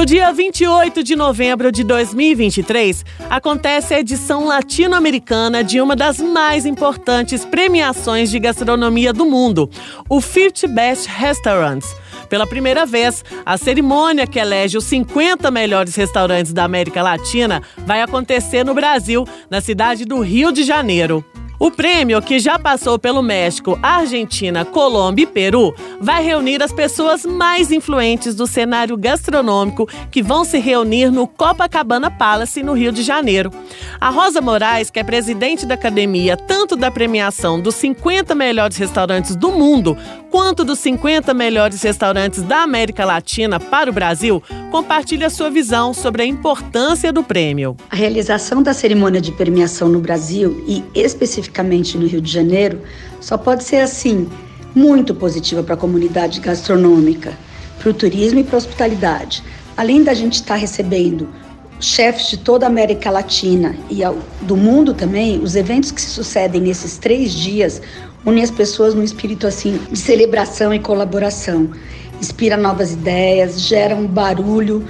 No dia 28 de novembro de 2023, acontece a edição latino-americana de uma das mais importantes premiações de gastronomia do mundo, o 50 Best Restaurants. Pela primeira vez, a cerimônia que elege os 50 melhores restaurantes da América Latina vai acontecer no Brasil, na cidade do Rio de Janeiro. O prêmio, que já passou pelo México, Argentina, Colômbia e Peru, vai reunir as pessoas mais influentes do cenário gastronômico que vão se reunir no Copacabana Palace, no Rio de Janeiro. A Rosa Moraes, que é presidente da academia tanto da premiação dos 50 melhores restaurantes do mundo, quanto dos 50 melhores restaurantes da América Latina para o Brasil, compartilha sua visão sobre a importância do prêmio. A realização da cerimônia de premiação no Brasil e especificamente no Rio de Janeiro só pode ser assim muito positiva para a comunidade gastronômica, para o turismo e para a hospitalidade. Além da gente estar recebendo chefes de toda a América Latina e do mundo também, os eventos que se sucedem nesses três dias unem as pessoas num espírito assim de celebração e colaboração. Inspira novas ideias, gera um barulho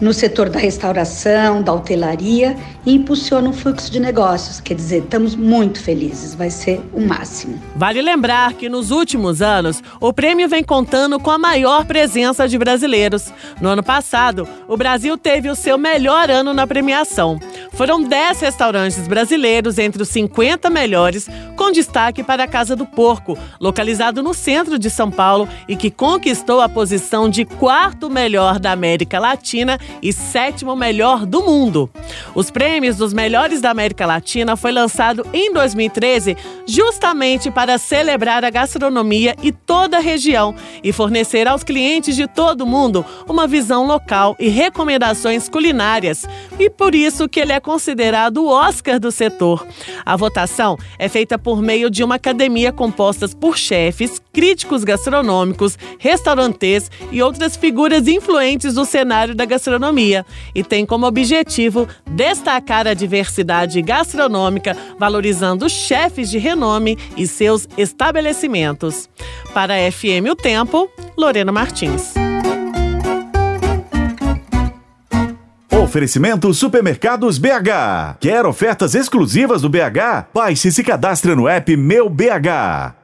no setor da restauração, da hotelaria e impulsiona o fluxo de negócios. Quer dizer, estamos muito felizes, vai ser o máximo. Vale lembrar que nos últimos anos, o prêmio vem contando com a maior presença de brasileiros. No ano passado, o Brasil teve o seu melhor ano na premiação. Foram 10 restaurantes brasileiros entre os 50 melhores, com destaque para a Casa do Porco, localizado no centro de São Paulo e que conquistou a posição de quarto melhor da América Latina e sétimo melhor do mundo. Os prêmios dos melhores da América Latina foi lançado em 2013 justamente para celebrar a gastronomia e toda a região e fornecer aos clientes de todo o mundo uma visão local e recomendações culinárias. E por isso que ele é considerado o Oscar do setor. A votação é feita por meio de uma academia composta por chefes, críticos gastronômicos, restaurantes e outras figuras influentes do cenário da gastronomia e tem como objetivo destacar a diversidade gastronômica, valorizando chefes de renome e seus estabelecimentos. Para a FM O Tempo, Lorena Martins. Oferecimento Supermercados BH. Quer ofertas exclusivas do BH? Baixe e se cadastre no app Meu BH.